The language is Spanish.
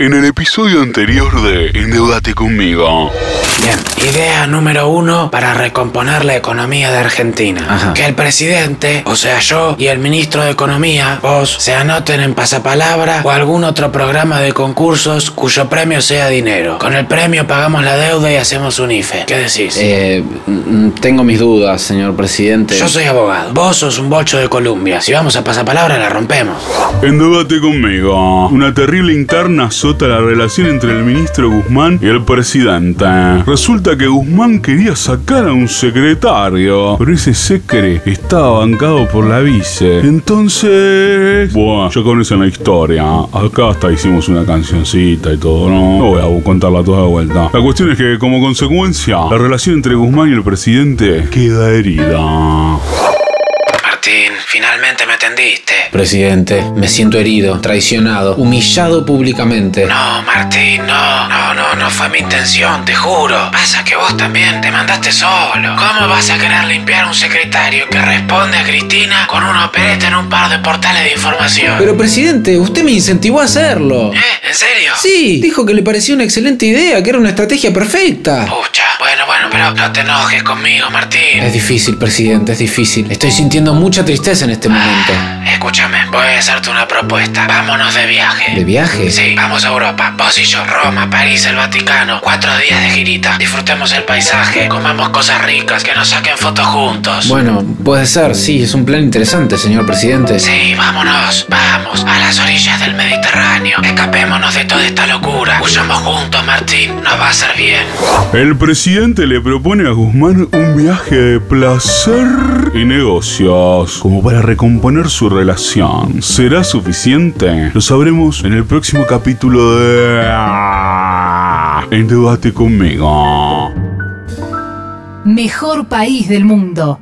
En el episodio anterior de Endeudate conmigo. Bien, idea número uno para recomponer la economía de Argentina. Ajá. Que el presidente, o sea yo, y el ministro de Economía, vos, se anoten en pasapalabra o algún otro programa de concursos cuyo premio sea dinero. Con el premio pagamos la deuda y hacemos un IFE. ¿Qué decís? Eh, mm, tengo mis dudas, señor presidente. yo soy abogado. Vos sos un bocho de Columbia. Si vamos a pasapalabra, la rompemos. Endeudate conmigo. Una terrible interna azota la relación entre el ministro Guzmán y el presidente. Resulta que Guzmán quería sacar a un secretario, pero ese secre estaba bancado por la vice. Entonces... Bueno, ya conocen la historia. Acá hasta hicimos una cancioncita y todo, ¿no? No voy a contarla toda de vuelta. La cuestión es que, como consecuencia, la relación entre Guzmán y el presidente queda herida. Martín, finalmente me atendiste. Presidente, me siento herido, traicionado, humillado públicamente. No, Martín, no, no, no, no fue mi intención, te juro. Pasa que vos también te mandaste solo. ¿Cómo vas a querer limpiar un secretario que responde a Cristina con una opereta en un par de portales de información? Pero presidente, usted me incentivó a hacerlo. ¿Eh? ¿En serio? Sí, dijo que le parecía una excelente idea, que era una estrategia perfecta. Pucha, pero no te enojes conmigo, Martín. Es difícil, presidente, es difícil. Estoy sintiendo mucha tristeza en este momento. Escúchame, voy a hacerte una propuesta. Vámonos de viaje. ¿De viaje? Sí, vamos a Europa. Vos y yo, Roma, París, el Vaticano. Cuatro días de girita. Disfrutemos el paisaje, comamos cosas ricas, que nos saquen fotos juntos. Bueno, puede ser, sí, es un plan interesante, señor presidente. Sí, vámonos, vamos, a las orillas del Mediterráneo. Escapémonos de toda esta locura. Huyamos juntos, Martín, nos va a hacer bien. El presidente le propone a Guzmán un viaje de placer y negocios como para recomponer su relación. ¿Será suficiente? Lo sabremos en el próximo capítulo de... En debate conmigo. Mejor país del mundo.